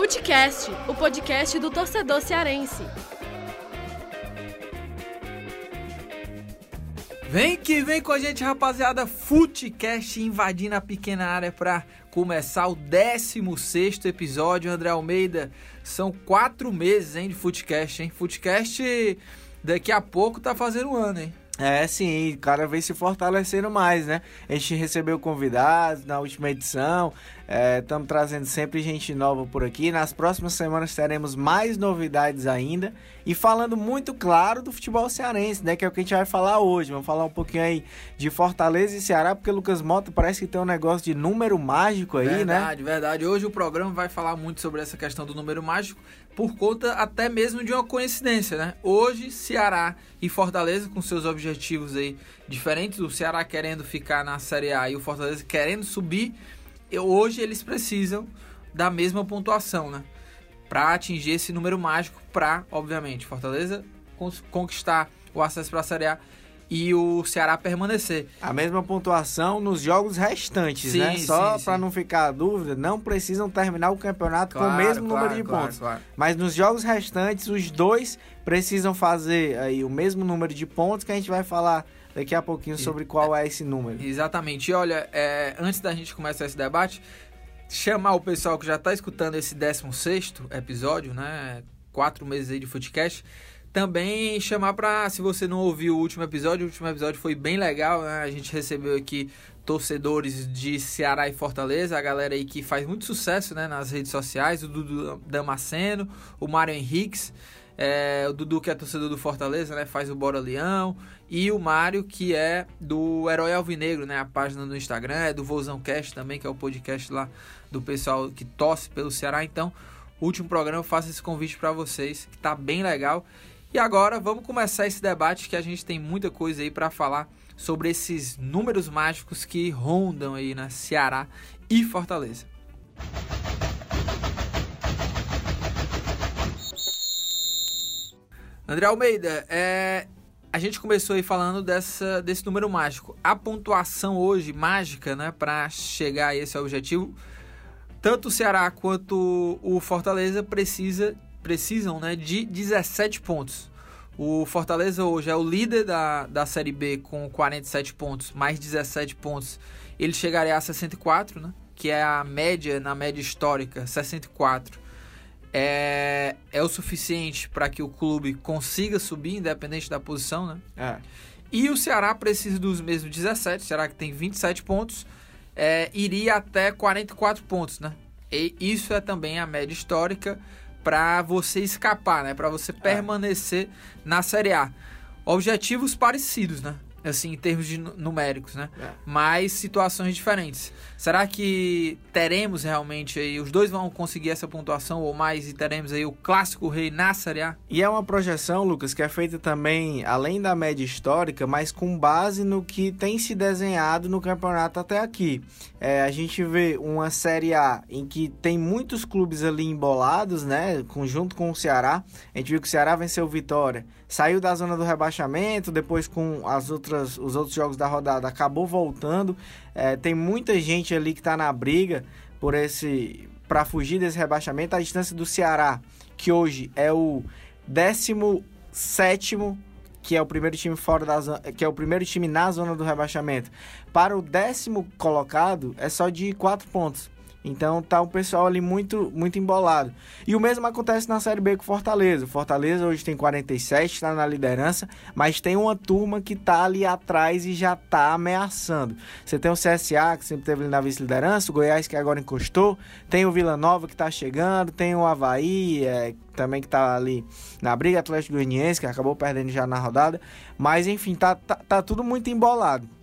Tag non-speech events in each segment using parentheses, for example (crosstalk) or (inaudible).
Futecast, o podcast do torcedor cearense. Vem que vem com a gente, rapaziada. Futecast invadindo a pequena área para começar o 16 episódio. André Almeida, são quatro meses hein, de Futecast, hein? Futecast daqui a pouco tá fazendo um ano, hein? É, sim, cada vez se fortalecendo mais, né? A gente recebeu convidados na última edição, estamos é, trazendo sempre gente nova por aqui. Nas próximas semanas teremos mais novidades ainda. E falando muito claro do futebol cearense, né? Que é o que a gente vai falar hoje. Vamos falar um pouquinho aí de Fortaleza e Ceará, porque Lucas Mota parece que tem um negócio de número mágico aí, verdade, né? Verdade, verdade. Hoje o programa vai falar muito sobre essa questão do número mágico, por conta até mesmo de uma coincidência, né? Hoje, Ceará e Fortaleza, com seus objetivos aí diferentes, o Ceará querendo ficar na Série A e o Fortaleza querendo subir hoje eles precisam da mesma pontuação, né? Para atingir esse número mágico, para, obviamente, Fortaleza conquistar o acesso para a Série A e o Ceará permanecer. A mesma pontuação nos jogos restantes, sim, né? Só para não ficar a dúvida, não precisam terminar o campeonato claro, com o mesmo claro, número de claro, pontos. Mas nos jogos restantes, os dois precisam fazer aí o mesmo número de pontos que a gente vai falar daqui a pouquinho sobre qual é esse número. Exatamente. E olha, é, antes da gente começar esse debate, chamar o pessoal que já está escutando esse 16 episódio, né? Quatro meses aí de Footcast. Também chamar para, se você não ouviu o último episódio, o último episódio foi bem legal, né? A gente recebeu aqui torcedores de Ceará e Fortaleza, a galera aí que faz muito sucesso né, nas redes sociais, o Dudu Damasceno, o Mário Henriques. É, o Dudu, que é torcedor do Fortaleza, né? Faz o Bora Leão. E o Mário, que é do Herói Alvinegro, né? A página no Instagram, é do Vozão Cast também, que é o podcast lá do pessoal que torce pelo Ceará. Então, último programa, eu faço esse convite para vocês, que tá bem legal. E agora, vamos começar esse debate que a gente tem muita coisa aí para falar sobre esses números mágicos que rondam aí na Ceará e Fortaleza. André Almeida, é, a gente começou aí falando dessa, desse número mágico. A pontuação hoje mágica, né, para chegar a esse objetivo, tanto o Ceará quanto o Fortaleza precisa, precisam né, de 17 pontos. O Fortaleza hoje é o líder da, da Série B com 47 pontos, mais 17 pontos. Ele chegaria a 64, né? Que é a média, na média histórica, 64 é, é o suficiente para que o clube consiga subir, independente da posição, né? É. E o Ceará precisa dos mesmos 17, será que tem 27 pontos, é, iria até 44 pontos, né? E isso é também a média histórica para você escapar, né? Para você é. permanecer na Série A. Objetivos parecidos, né? Assim, em termos de numéricos, né? É. Mas situações diferentes. Será que teremos realmente aí, os dois vão conseguir essa pontuação ou mais e teremos aí o clássico rei na Série A? E é uma projeção, Lucas, que é feita também, além da média histórica, mas com base no que tem se desenhado no campeonato até aqui. É, a gente vê uma Série A em que tem muitos clubes ali embolados, né? Junto com o Ceará. A gente viu que o Ceará venceu o Vitória saiu da zona do rebaixamento, depois com as outras, os outros jogos da rodada acabou voltando. É, tem muita gente ali que está na briga por esse para fugir desse rebaixamento. A distância do Ceará, que hoje é o 17 que é o primeiro time fora da zona, que é o primeiro time na zona do rebaixamento, para o décimo colocado é só de 4 pontos. Então tá o pessoal ali muito muito embolado. E o mesmo acontece na Série B com Fortaleza. O Fortaleza hoje tem 47, está na liderança, mas tem uma turma que tá ali atrás e já tá ameaçando. Você tem o CSA, que sempre teve ali na vice-liderança, o Goiás que agora encostou, tem o Vila Nova que tá chegando, tem o Havaí, é, também que tá ali na briga Atlético Goianiense, que acabou perdendo já na rodada. Mas enfim, tá, tá, tá tudo muito embolado.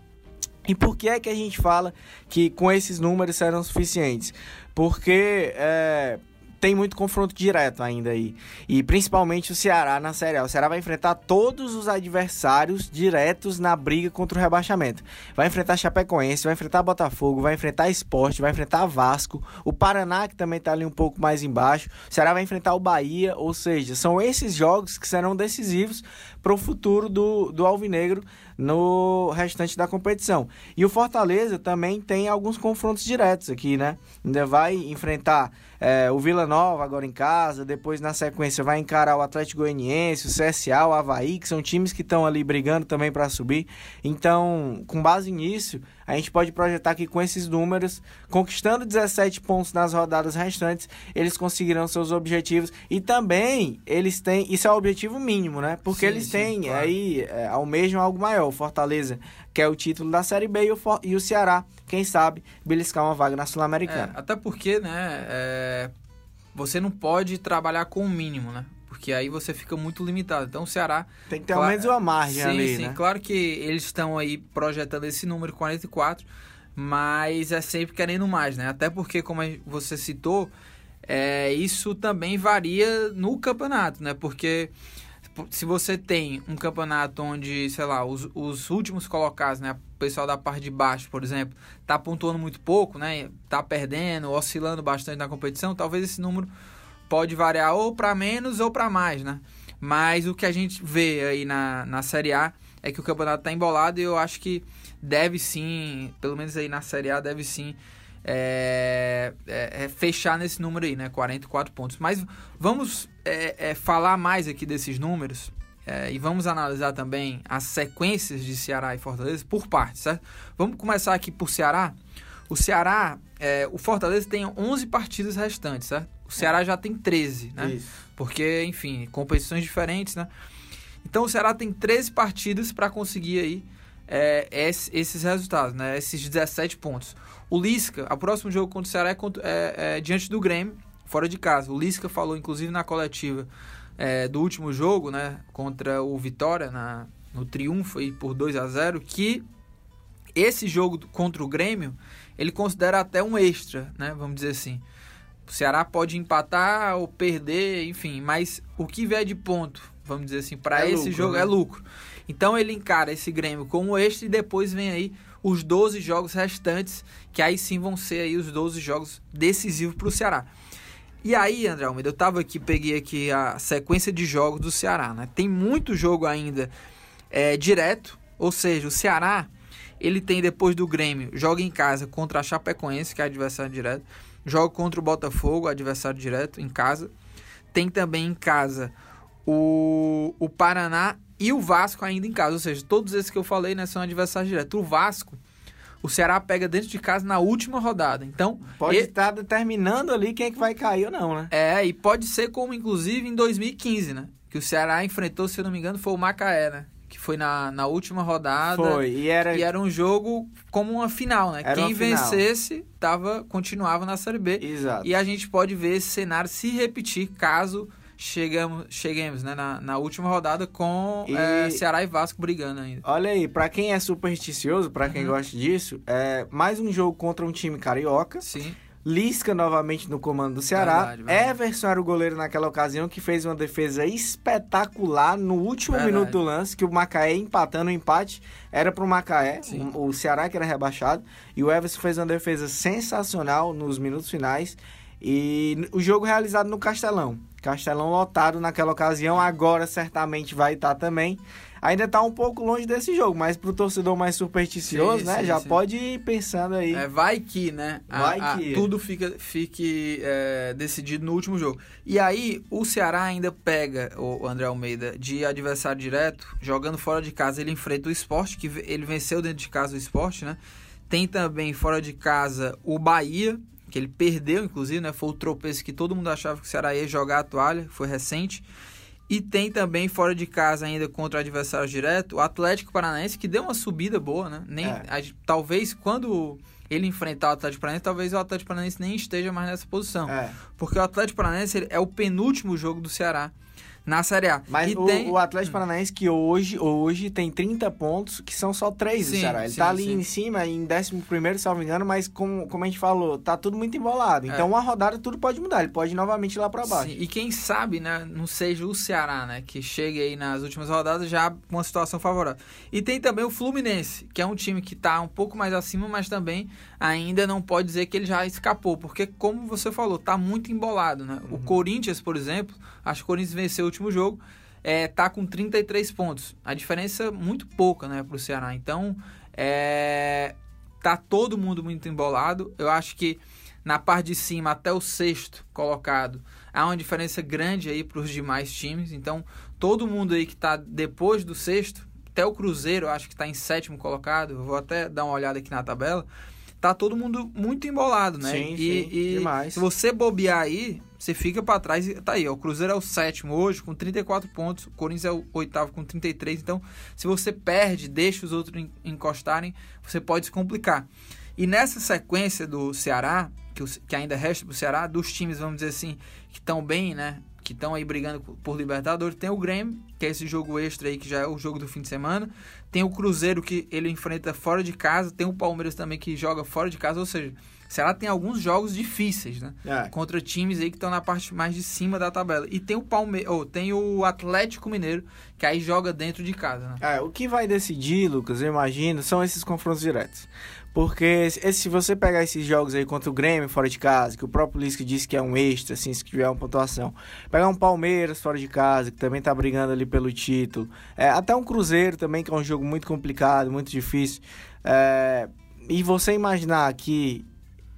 E por que é que a gente fala que com esses números serão suficientes? Porque é, tem muito confronto direto ainda aí. E principalmente o Ceará na Série A. O Ceará vai enfrentar todos os adversários diretos na briga contra o rebaixamento. Vai enfrentar Chapecoense, vai enfrentar Botafogo, vai enfrentar Esporte, vai enfrentar Vasco, o Paraná, que também está ali um pouco mais embaixo. O Ceará vai enfrentar o Bahia, ou seja, são esses jogos que serão decisivos para o futuro do, do Alvinegro no restante da competição. E o Fortaleza também tem alguns confrontos diretos aqui, né? Ainda vai enfrentar é, o Vila Nova agora em casa, depois na sequência vai encarar o Atlético Goianiense, o CSA, o Havaí, que são times que estão ali brigando também para subir. Então, com base nisso, a gente pode projetar que com esses números, conquistando 17 pontos nas rodadas restantes, eles conseguirão seus objetivos. E também eles têm, isso é o objetivo mínimo, né? Porque sim, eles sim, têm claro. aí, é, almejam algo maior. O Fortaleza quer o título da Série B e o, e o Ceará, quem sabe, beliscar uma vaga na Sul-Americana. É, até porque, né, é, você não pode trabalhar com o mínimo, né? Porque aí você fica muito limitado. Então o Ceará. Tem que ter claro, ao menos uma margem sim, ali. Sim, né? claro que eles estão aí projetando esse número 44, mas é sempre querendo mais, né? Até porque, como você citou, é, isso também varia no campeonato, né? Porque se você tem um campeonato onde, sei lá, os, os últimos colocados, né, o pessoal da parte de baixo, por exemplo, tá pontuando muito pouco, né, tá perdendo, oscilando bastante na competição, talvez esse número pode variar ou para menos ou para mais, né? Mas o que a gente vê aí na, na Série A é que o campeonato tá embolado e eu acho que deve sim, pelo menos aí na Série A, deve sim é, é, é fechar nesse número aí, né? 44 pontos. Mas vamos é, é, falar mais aqui desses números é, e vamos analisar também as sequências de Ceará e Fortaleza por partes, certo? Vamos começar aqui por Ceará. O Ceará, o Fortaleza tem 11 partidas restantes, certo? O Ceará já tem 13, né? Isso. Porque, enfim, competições diferentes, né? Então o Ceará tem 13 partidas para conseguir aí é, esses resultados, né? Esses 17 pontos. O Lisca, o próximo jogo contra o Ceará é, é, é, diante do Grêmio, fora de casa. O Lisca falou, inclusive, na coletiva é, do último jogo, né? Contra o Vitória, na, no triunfo aí por 2 a 0 que esse jogo contra o Grêmio, ele considera até um extra, né? Vamos dizer assim. O Ceará pode empatar ou perder, enfim, mas o que vier de ponto, vamos dizer assim, para é esse lucro, jogo né? é lucro. Então ele encara esse Grêmio como este e depois vem aí os 12 jogos restantes, que aí sim vão ser aí os 12 jogos decisivos para o Ceará. E aí, André Almeida, eu tava aqui, peguei aqui a sequência de jogos do Ceará, né? Tem muito jogo ainda é, direto, ou seja, o Ceará, ele tem depois do Grêmio, joga em casa contra a Chapecoense, que é adversário direto, joga contra o Botafogo, adversário direto, em casa. Tem também em casa o, o Paraná e o Vasco ainda em casa. Ou seja, todos esses que eu falei né, são adversários diretos. O Vasco, o Ceará pega dentro de casa na última rodada. Então. Pode estar determinando ali quem é que vai cair ou não, né? É, e pode ser como, inclusive, em 2015, né? Que o Ceará enfrentou, se eu não me engano, foi o Macaé, né? Foi na, na última rodada. Foi, e era... e era um jogo como uma final, né? Era Quem vencesse tava, continuava na Série B. Exato. E a gente pode ver esse cenário se repetir caso chegamos, cheguemos né, na, na última rodada com e... é, Ceará e Vasco brigando ainda. Olha aí, para quem é supersticioso, para quem uhum. gosta disso, é mais um jogo contra um time carioca. Sim. Lisca novamente no comando do Ceará. Verdade, verdade. Everson era o goleiro naquela ocasião que fez uma defesa espetacular no último verdade. minuto do lance, que o Macaé empatando o empate era Macaé, o, o Ceará que era rebaixado, e o Everson fez uma defesa sensacional nos minutos finais. E o jogo realizado no Castelão. Castelão lotado naquela ocasião, agora certamente vai estar também. Ainda está um pouco longe desse jogo, mas para o torcedor mais supersticioso, sim, né? Sim, já sim. pode ir pensando aí. É, vai que, né? Vai a, que. A, tudo fica, fique é, decidido no último jogo. E aí, o Ceará ainda pega o André Almeida de adversário direto, jogando fora de casa. Ele enfrenta o esporte, que ele venceu dentro de casa o esporte, né? Tem também fora de casa o Bahia, que ele perdeu, inclusive, né? Foi o tropeço que todo mundo achava que o Ceará ia jogar a toalha, foi recente. E tem também fora de casa ainda contra o adversário direto, o Atlético Paranaense, que deu uma subida boa, né? Nem, é. a, talvez quando ele enfrentar o Atlético Paranaense, talvez o Atlético Paranaense nem esteja mais nessa posição. É. Porque o Atlético Paranaense é o penúltimo jogo do Ceará na Série A. Mas o, tem... o, Atlético Paranaense que hoje, hoje tem 30 pontos, que são só 3 do Ceará. Ele sim, tá ali sim. em cima, em 11 se não me engano, mas como, como a gente falou, tá tudo muito embolado. Então, é. uma rodada tudo pode mudar. Ele pode ir novamente ir lá para baixo. Sim. E quem sabe, né, não seja o Ceará, né, que chegue aí nas últimas rodadas já com uma situação favorável. E tem também o Fluminense, que é um time que tá um pouco mais acima, mas também ainda não pode dizer que ele já escapou, porque como você falou, tá muito embolado, né? Uhum. O Corinthians, por exemplo, acho que o Corinthians venceu o último jogo. é, tá com 33 pontos. A diferença muito pouca, né, pro Ceará. Então, é, tá todo mundo muito embolado. Eu acho que na parte de cima até o sexto colocado há uma diferença grande aí para os demais times. Então, todo mundo aí que está depois do sexto, até o Cruzeiro, acho que está em sétimo colocado. Vou até dar uma olhada aqui na tabela. Tá todo mundo muito embolado, né? Sim, e, sim, e demais. se você bobear aí, você fica para trás e tá aí. Ó, o Cruzeiro é o sétimo hoje com 34 pontos, o Corinthians é o oitavo com 33. Então, se você perde, deixa os outros en- encostarem, você pode se complicar. E nessa sequência do Ceará, que, o- que ainda resta pro Ceará, dos times, vamos dizer assim, que estão bem, né? Que estão aí brigando por- Libertadores, tem o Grêmio, que é esse jogo extra aí, que já é o jogo do fim de semana. Tem o Cruzeiro, que ele enfrenta fora de casa. Tem o Palmeiras também, que joga fora de casa. Ou seja, Ceará tem alguns jogos difíceis, né? É. Contra times aí que estão na parte mais de cima da tabela. E tem o Palme ou tem o Atlético Mineiro, que aí joga dentro de casa, né? É, o que vai decidir, Lucas, eu imagino, são esses confrontos diretos. Porque se você pegar esses jogos aí contra o Grêmio fora de casa, que o próprio Lisca disse que é um extra, assim, se tiver uma pontuação. Pegar um Palmeiras fora de casa, que também tá brigando ali pelo título. É, até um Cruzeiro também, que é um jogo muito complicado, muito difícil. É, e você imaginar que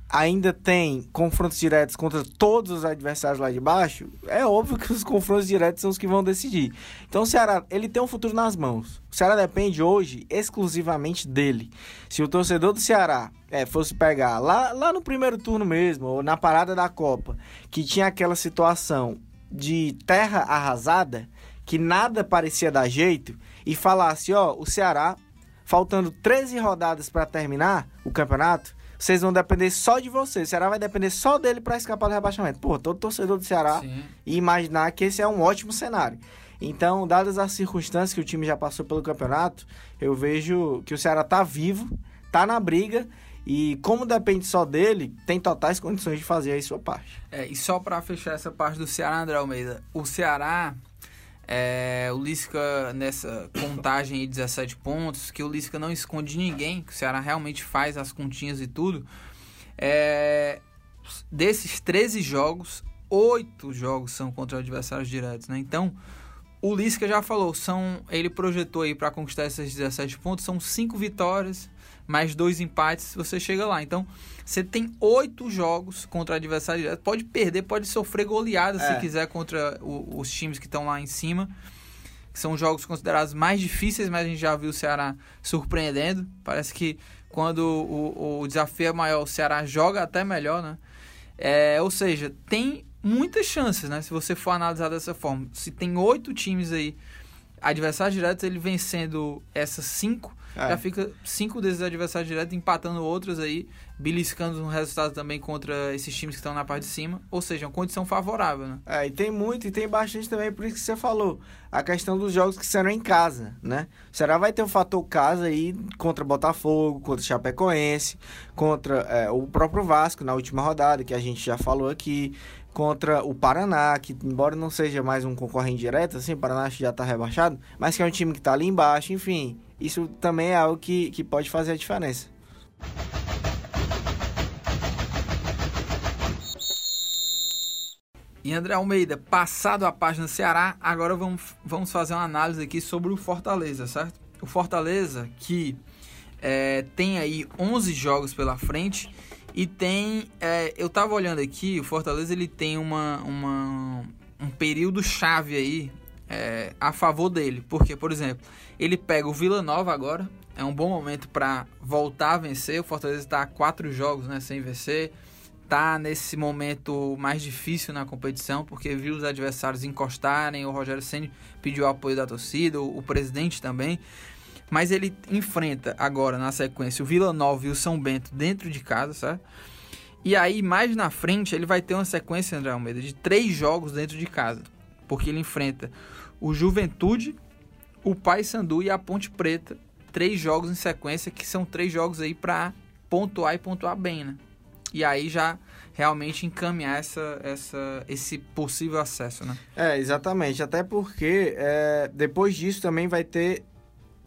ainda tem confrontos diretos contra todos os adversários lá de baixo, é óbvio que os confrontos diretos são os que vão decidir. Então o Ceará, ele tem um futuro nas mãos. O Ceará depende hoje exclusivamente dele. Se o torcedor do Ceará é, fosse pegar lá, lá no primeiro turno mesmo, ou na parada da Copa, que tinha aquela situação de terra arrasada, que nada parecia dar jeito, e falasse, ó, o Ceará, faltando 13 rodadas para terminar o campeonato, vocês vão depender só de vocês. O Ceará vai depender só dele para escapar do rebaixamento. Pô, todo torcedor do Ceará Sim. e imaginar que esse é um ótimo cenário. Então, dadas as circunstâncias que o time já passou pelo campeonato, eu vejo que o Ceará tá vivo, tá na briga e como depende só dele, tem totais condições de fazer aí sua parte. É, e só para fechar essa parte do Ceará, André Almeida, o Ceará, é, o Lisca nessa contagem aí, 17 pontos, que o Lisca não esconde de ninguém, que o Ceará realmente faz as continhas e tudo. É, desses 13 jogos, 8 jogos são contra adversários diretos, né? Então, o Lisca já falou, são, ele projetou aí para conquistar esses 17 pontos, são 5 vitórias, mais dois empates, você chega lá. Então, você tem oito jogos contra adversário direto. Pode perder, pode sofrer goleada É. se quiser contra o- os times que estão lá em cima. Que são jogos considerados mais difíceis, mas a gente já viu o Ceará surpreendendo. Parece que quando o, o desafio é maior, o Ceará joga até melhor, né? É, ou seja, tem muitas chances, né? Se você for analisar dessa forma. Se tem oito times aí, adversários diretos, ele vencendo essas cinco, É. já fica cinco desses adversários diretos empatando outros aí, beliscando um resultado também contra esses times que estão na parte de cima. Ou seja, uma condição favorável, né? É, e tem muito e tem bastante também, por isso que você falou, a questão dos jogos que serão em casa, né? O Ceará vai ter o fator casa aí contra Botafogo, contra Chapecoense, contra é, o próprio Vasco na última rodada, que a gente já falou aqui, contra o Paraná, que embora não seja mais um concorrente direto, assim, o Paraná já tá rebaixado, mas que é um time que tá ali embaixo, enfim, isso também é algo que, que pode fazer a diferença. E André Almeida, passado a página Ceará, agora vamos, vamos fazer uma análise aqui sobre o Fortaleza, certo? O Fortaleza que é, tem aí 11 jogos pela frente e tem, é, eu tava olhando aqui, o Fortaleza ele tem uma, uma um período chave aí é, a favor dele, porque por exemplo, ele pega o Vila Nova agora, é um bom momento para voltar a vencer. O Fortaleza está quatro jogos, né, sem vencer tá nesse momento mais difícil na competição, porque viu os adversários encostarem, o Rogério Ceni pediu apoio da torcida, o, o presidente também. Mas ele enfrenta agora na sequência o Vila Nova e o São Bento dentro de casa, certo? E aí mais na frente ele vai ter uma sequência, André Almeida, de três jogos dentro de casa, porque ele enfrenta o Juventude, o Paysandu e a Ponte Preta, três jogos em sequência que são três jogos aí para pontuar e pontuar bem, né? e aí já realmente encaminhar essa, essa, esse possível acesso, né? É, exatamente. Até porque é, depois disso também vai ter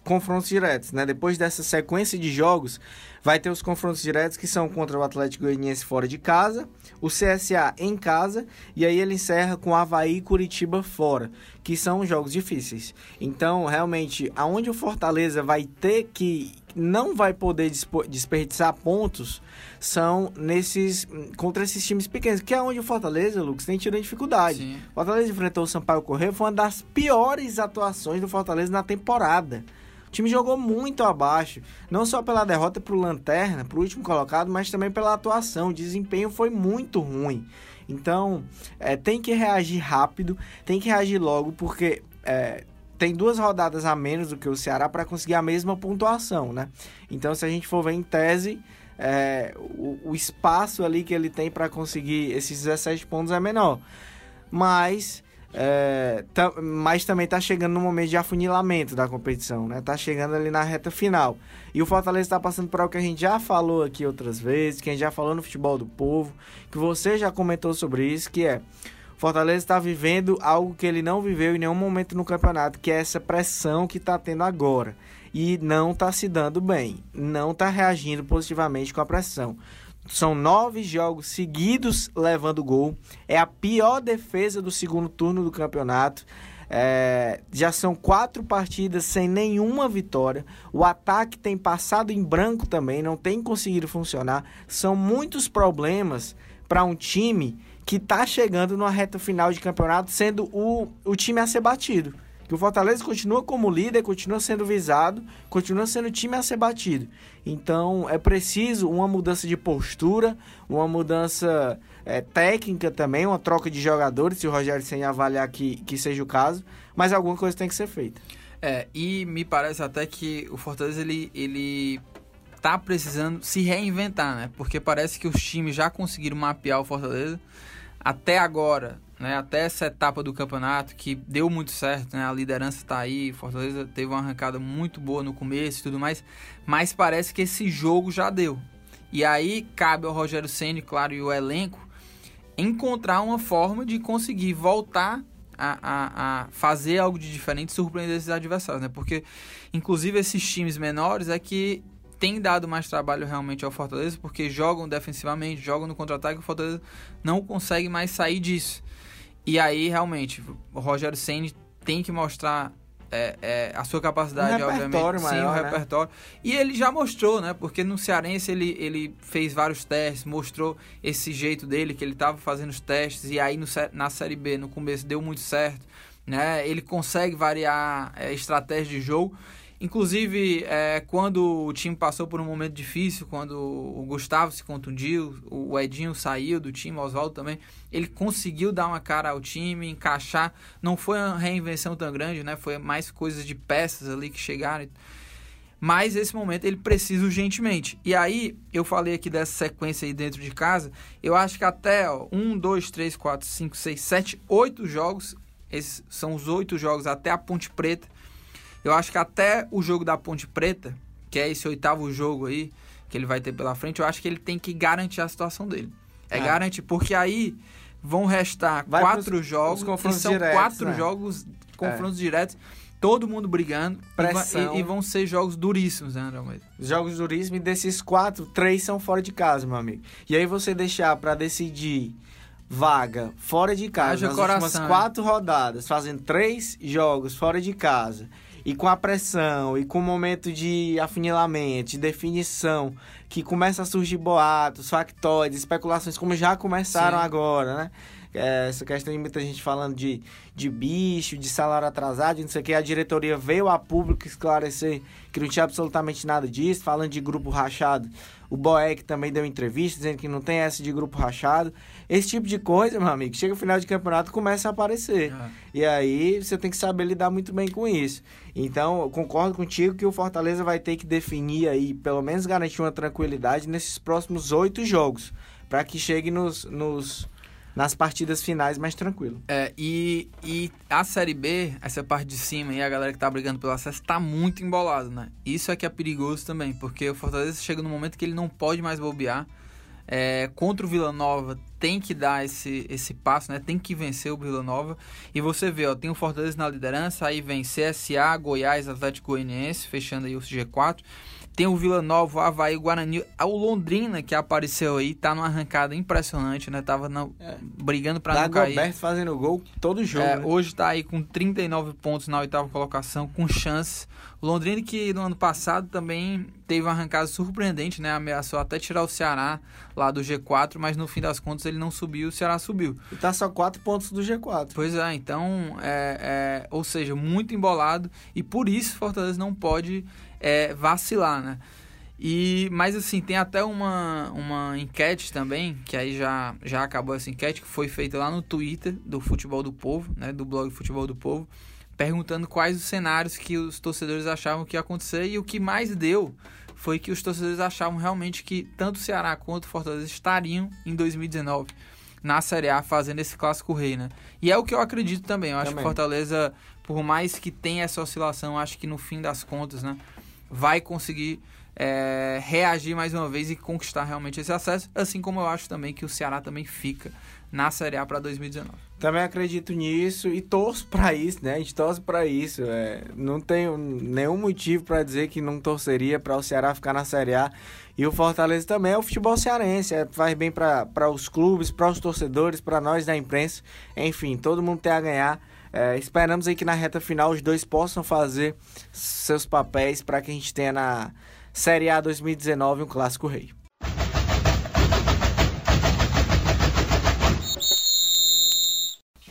confrontos diretos, né? Depois dessa sequência de jogos, vai ter os confrontos diretos que são contra o Atlético Goianiense fora de casa, o CSA em casa, e aí ele encerra com Havaí e Curitiba fora, que são jogos difíceis. Então, realmente, aonde o Fortaleza vai ter que não vai poder desperdiçar pontos são nesses contra esses times pequenos, que é onde o Fortaleza, Lucas, tem tido dificuldade. Sim. O Fortaleza enfrentou o Sampaio Correia, foi uma das piores atuações do Fortaleza na temporada. Time jogou muito abaixo, não só pela derrota para o Lanterna, para o último colocado, mas também pela atuação. O desempenho foi muito ruim. Então, é, tem que reagir rápido, tem que reagir logo, porque é, tem duas rodadas a menos do que o Ceará para conseguir a mesma pontuação, né? Então, se a gente for ver em tese, é, o, o, espaço ali que ele tem para conseguir esses 17 pontos é menor. Mas, é, tá, mas também está chegando no momento de afunilamento da competição, né? Tá chegando ali na reta final. E o Fortaleza está passando por algo que a gente já falou aqui outras vezes, que a gente já falou no futebol do povo, que você já comentou sobre isso, que é Fortaleza está vivendo algo que ele não viveu em nenhum momento no campeonato, que é essa pressão que está tendo agora. E não está se dando bem, não está reagindo positivamente com a pressão. São nove jogos seguidos levando gol. É a pior defesa do segundo turno do campeonato. É, já são quatro partidas sem nenhuma vitória. O ataque tem passado em branco também, não tem conseguido funcionar. São muitos problemas para um time que está chegando numa reta final de campeonato sendo o, o time a ser batido. Que o Fortaleza continua como líder, continua sendo visado, continua sendo time a ser batido. Então é preciso uma mudança de postura, uma mudança é, técnica também, uma troca de jogadores, se o Rogério sem avaliar que, que seja o caso, mas alguma coisa tem que ser feita. É, e me parece até que o Fortaleza ele, ele tá precisando se reinventar, né? Porque parece que os times já conseguiram mapear o Fortaleza até agora, né, até essa etapa do campeonato que deu muito certo, né, a liderança está aí, Fortaleza teve uma arrancada muito boa no começo e tudo mais, mas parece que esse jogo já deu. E aí cabe ao Rogério Ceni, claro, e o elenco encontrar uma forma de conseguir voltar a, a, a, fazer algo de diferente, surpreender esses adversários, né? Porque, inclusive, esses times menores é que tem dado mais trabalho realmente ao Fortaleza, porque jogam defensivamente, jogam no contra-ataque, o Fortaleza não consegue mais sair disso. E aí, realmente, o Rogério Senni tem que mostrar é, é, a sua capacidade, um obviamente. Maior, Sim, o né? repertório. E ele já mostrou, né? Porque no Cearense ele, ele fez vários testes, mostrou esse jeito dele, que ele estava fazendo os testes, e aí no, na Série B, no começo, deu muito certo. Né? Ele consegue variar é, estratégia de jogo. Inclusive, é, quando o time passou por um momento difícil, quando o Gustavo se contundiu, o Edinho saiu do time, o Oswaldo também, ele conseguiu dar uma cara ao time, encaixar. Não foi uma reinvenção tão grande, né? Foi mais coisas de peças ali que chegaram. Mas esse momento ele precisa urgentemente. E aí, eu falei aqui dessa sequência aí dentro de casa. Eu acho que até ó, 1, 2, 3, 4, 5, 6, 7, 8 jogos. Esses são os oito jogos até a Ponte Preta eu acho que até o jogo da Ponte Preta, que é esse oitavo jogo aí, que ele vai ter pela frente, eu acho que ele tem que garantir a situação dele. É, é. garantir, porque aí vão restar vai quatro pros, jogos, que são diretos, quatro né? jogos, confrontos é. diretos, todo mundo brigando, e, e, vão ser jogos duríssimos, né, André Jogos duríssimos, e desses quatro, três são fora de casa, meu amigo. E aí você deixar para decidir vaga fora de casa, Haja nas coração, últimas quatro rodadas, fazendo três jogos fora de casa e com a pressão e com o momento de afunilamento, de definição, que começa a surgir boatos, factóides, especulações, como já começaram Sim. agora, né? É, essa questão de muita gente falando de, de bicho, de salário atrasado, não sei o que, a diretoria veio a público esclarecer que não tinha absolutamente nada disso, falando de grupo rachado. O Boeck também deu entrevista dizendo que não tem essa de grupo rachado. Esse tipo de coisa, meu amigo, chega o final de campeonato começa a aparecer. É. E aí você tem que saber lidar muito bem com isso. Então, eu concordo contigo que o Fortaleza vai ter que definir aí, pelo menos garantir uma tranquilidade nesses próximos oito jogos, para que chegue nos, nos nas partidas finais mais tranquilo. É, e, e a Série B, essa parte de cima e a galera que tá brigando pelo acesso, tá muito embolado, né? Isso é que é perigoso também, porque o Fortaleza chega no momento que ele não pode mais bobear. É, contra o Vila Nova tem que dar esse, esse passo, né? Tem que vencer o Vila Nova. E você vê, ó, tem o Fortaleza na liderança, aí vem CSA, Goiás, Atlético Goianiense, fechando aí o G4. Tem o Vila Nova, o Havaí, o Guarani, o Londrina que apareceu aí, tá numa arrancada impressionante, né? Tava na, é. brigando pra Dá não cair. Roberto fazendo gol todo jogo. É, né? Hoje tá aí com 39 pontos na oitava colocação, com chances. O Londrina que no ano passado também teve uma arrancada surpreendente, né? Ameaçou até tirar o Ceará lá do G4, mas no fim das contas ele não subiu, o Ceará subiu. E tá só 4 pontos do G4. Pois é, então, é, é, ou seja, muito embolado e por isso Fortaleza não pode é, vacilar, né? E, mas assim, tem até uma, uma enquete também, que aí já, já acabou essa enquete, que foi feita lá no Twitter do Futebol do Povo, né? Do blog Futebol do Povo, perguntando quais os cenários que os torcedores achavam que ia acontecer e o que mais deu foi que os torcedores achavam realmente que tanto o Ceará quanto o Fortaleza estariam em 2019 na Série A fazendo esse clássico rei, né? E é o que eu acredito também. Eu acho também. que Fortaleza, por mais que tenha essa oscilação, acho que no fim das contas, né? vai conseguir é, reagir mais uma vez e conquistar realmente esse acesso, assim como eu acho também que o Ceará também fica na Série A para 2019. Também acredito nisso e torço para isso, né? A gente torce para isso. É, não tenho nenhum motivo para dizer que não torceria para o Ceará ficar na Série A. E o Fortaleza também é o futebol cearense, é, faz bem para os clubes, para os torcedores, para nós da imprensa. Enfim, todo mundo tem a ganhar. É, esperamos aí que na reta final os dois possam fazer seus papéis para que a gente tenha na Série A 2019 um clássico rei.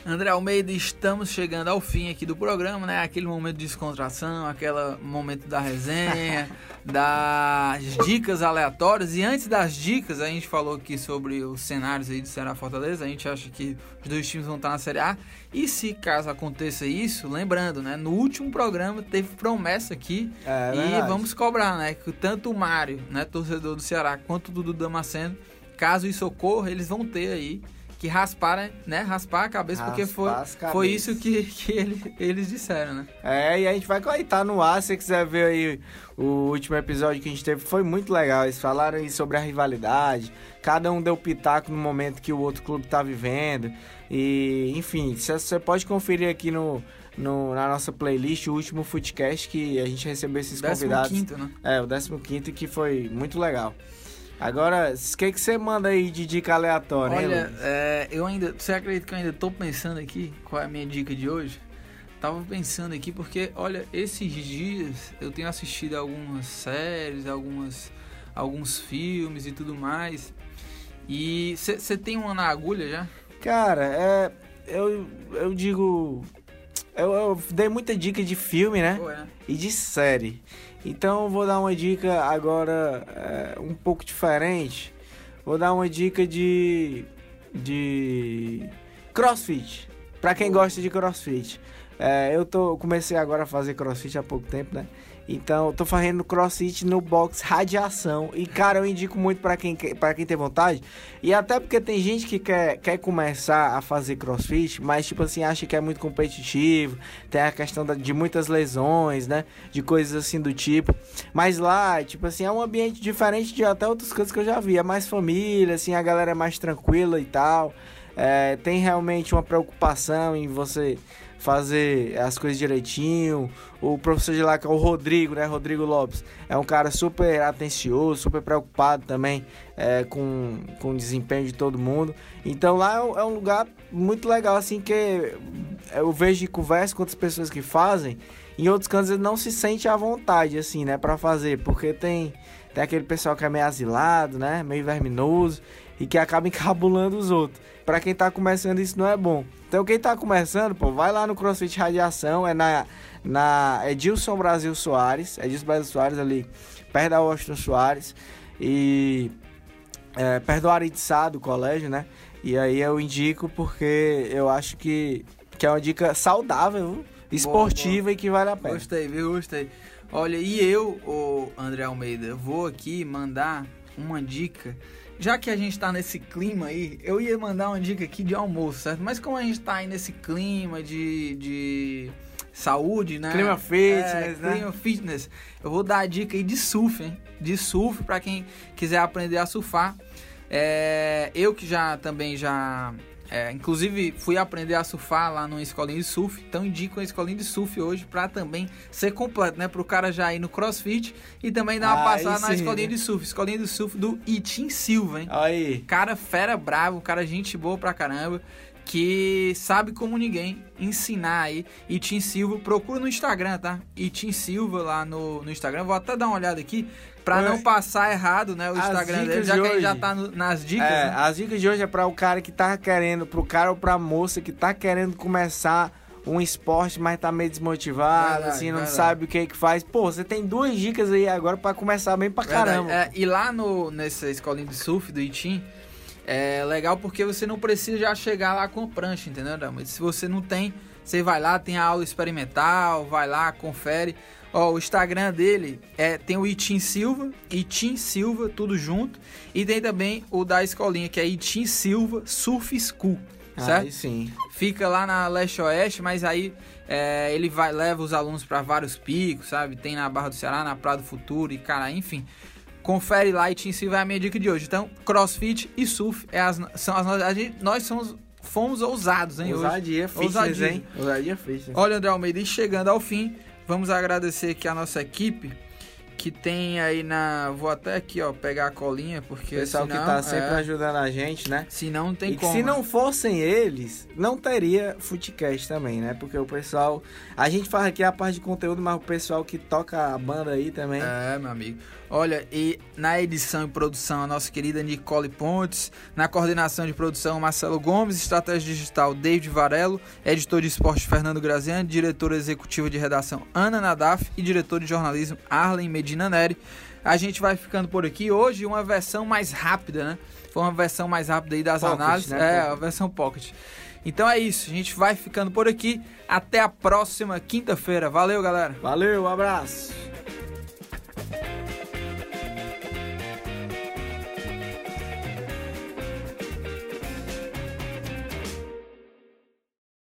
André Almeida, estamos chegando ao fim aqui do programa, né? Aquele momento de descontração, aquele momento da resenha, (laughs) das dicas aleatórias. E antes das dicas, a gente falou aqui sobre os cenários aí de Ceará Fortaleza. A gente acha que os dois times vão estar na Série A. E se caso aconteça isso, lembrando, né? No último programa teve promessa aqui é, e vamos cobrar, né? Que tanto o Mário, né, torcedor do Ceará, quanto o Dudu Damasceno, caso isso ocorra, eles vão ter aí que raspar, né? Raspar a cabeça, raspar porque foi, foi isso que, que ele, eles disseram, né? É, e a gente vai estar no ar, se você quiser ver aí o último episódio que a gente teve, foi muito legal. Eles falaram aí sobre a rivalidade, cada um deu pitaco no momento que o outro clube tá vivendo. E, enfim, você pode conferir aqui no, no, na nossa playlist o último Footcast que a gente recebeu esses convidados. Quinto, né? É, o 15 que foi muito legal. Agora, o que, que você manda aí de dica aleatória? Olha, hein, é, eu ainda. Você acredita que eu ainda tô pensando aqui qual é a minha dica de hoje? Tava pensando aqui porque, olha, esses dias eu tenho assistido algumas séries, algumas, alguns filmes e tudo mais. E você tem uma na agulha já? Cara, é. Eu, eu digo. Eu, eu dei muita dica de filme, né? Pô, é. E de série. Então vou dar uma dica agora é, um pouco diferente. Vou dar uma dica de de CrossFit. Para quem gosta de CrossFit. É, eu tô comecei agora a fazer CrossFit há pouco tempo, né? Então, tô fazendo crossfit no box radiação. E, cara, eu indico muito para quem, pra quem tem vontade. E até porque tem gente que quer, quer começar a fazer crossfit, mas, tipo assim, acha que é muito competitivo. Tem a questão de muitas lesões, né? De coisas assim do tipo. Mas lá, tipo assim, é um ambiente diferente de até outros cantos que eu já vi. É mais família, assim, a galera é mais tranquila e tal. É, tem realmente uma preocupação em você fazer as coisas direitinho. O professor de lá, que é o Rodrigo, né? Rodrigo Lopes, é um cara super atencioso, super preocupado também é, com, com o desempenho de todo mundo. Então lá é um, é lugar muito legal, assim, que eu vejo e converso com outras pessoas que fazem. Em outros cantos ele não se sente à vontade, assim, né, para fazer, porque tem, tem aquele pessoal que é meio asilado, né, meio verminoso e que acaba (laughs) encabulando os outros. Para quem tá começando, isso não é bom. Então, quem tá começando, pô, vai lá no CrossFit Radiação, é na, na Edilson Brasil Soares, Edilson Brasil Soares ali, perto da Washington Soares, e é, perto do Aritsá, do colégio, né? E aí eu indico porque eu acho que, que é uma dica saudável, esportiva boa, boa. e que vale a pena. Gostei, viu? Gostei. Olha, e eu, o André Almeida, vou aqui mandar uma dica já que a gente tá nesse clima aí, eu ia mandar uma dica aqui de almoço, certo? Mas como a gente tá aí nesse clima de, de saúde, né? Clima fitness, é, né? Clima fitness. Eu vou dar a dica aí de surf, hein? De surf para quem quiser aprender a surfar. É, eu que já também já. É, inclusive fui aprender a surfar lá numa escolinha de surf, então indico uma escolinha de surf hoje pra também ser completo, né? Pro cara já ir no crossfit e também dar uma Aí passada na escolinha né? de surf. Escolinha de surf do Itim Silva, hein? Aí. Cara fera bravo, cara gente boa pra caramba, que sabe como ninguém ensinar aí. Itim Silva, procura no Instagram, tá? Itim Silva lá no, no Instagram. Vou até dar uma olhada aqui pra É. não passar errado, né? O As Instagram dele, já de que ele já hoje. tá no- nas dicas. É, né? as dicas de hoje é para o cara que tá querendo, pro cara ou pra moça que tá querendo começar um esporte, mas tá meio desmotivado, Verdade, assim, não verdade. sabe o que que faz. Pô, você tem duas dicas aí agora pra começar bem pra caramba. É, e lá no, nessa escolinha de surf do Itim, é legal porque você não precisa já chegar lá com prancha, entendeu, Dama? Se você não tem, você vai lá, tem a aula experimental, vai lá, confere. Ó, o Instagram dele é, tem o Itim Silva, Itim Silva, tudo junto. E tem também o da escolinha, que é Itim Silva Surf School, certo? Aí sim. fica lá na leste oeste, mas aí é, ele vai leva os alunos para vários picos, sabe? Tem na Barra do Ceará, na Praia do Futuro e cara, enfim. Confere lá e te ensina a minha dica de hoje. Então, CrossFit e surf é as, são as nossas- nós somos fomos ousados, hein, hoje. Ousadia fitness, Ousadia. hein? Ousadia fitness. Olha, André Almeida, e chegando ao fim, vamos agradecer aqui a nossa equipe que tem aí na, vou até aqui, ó, pegar a colinha O porque pessoal senão, que tá sempre é, ajudando a gente, né? senão não tem e como. se não fossem eles, não teria Footcast também, né? Porque o pessoal. A gente faz aqui a parte de conteúdo, mas o pessoal que toca a banda aí também. É, meu amigo. Olha, e na edição e produção, a nossa querida Nicole Pontes. Na coordenação de produção, Marcelo Gomes. Estratégia digital, David Varelo. Editor de esporte, Fernando Graziani. Diretora executiva de redação, Ana Nadaf. E diretor de jornalismo, Arlen Medina Neri. A gente vai ficando por aqui. Hoje, uma versão mais rápida, né? Foi uma versão mais rápida aí das Pocket, análises. né? É, a versão Pocket. Então é isso. A gente vai ficando por aqui. Até a próxima quinta-feira. Valeu, galera. Valeu, um abraço.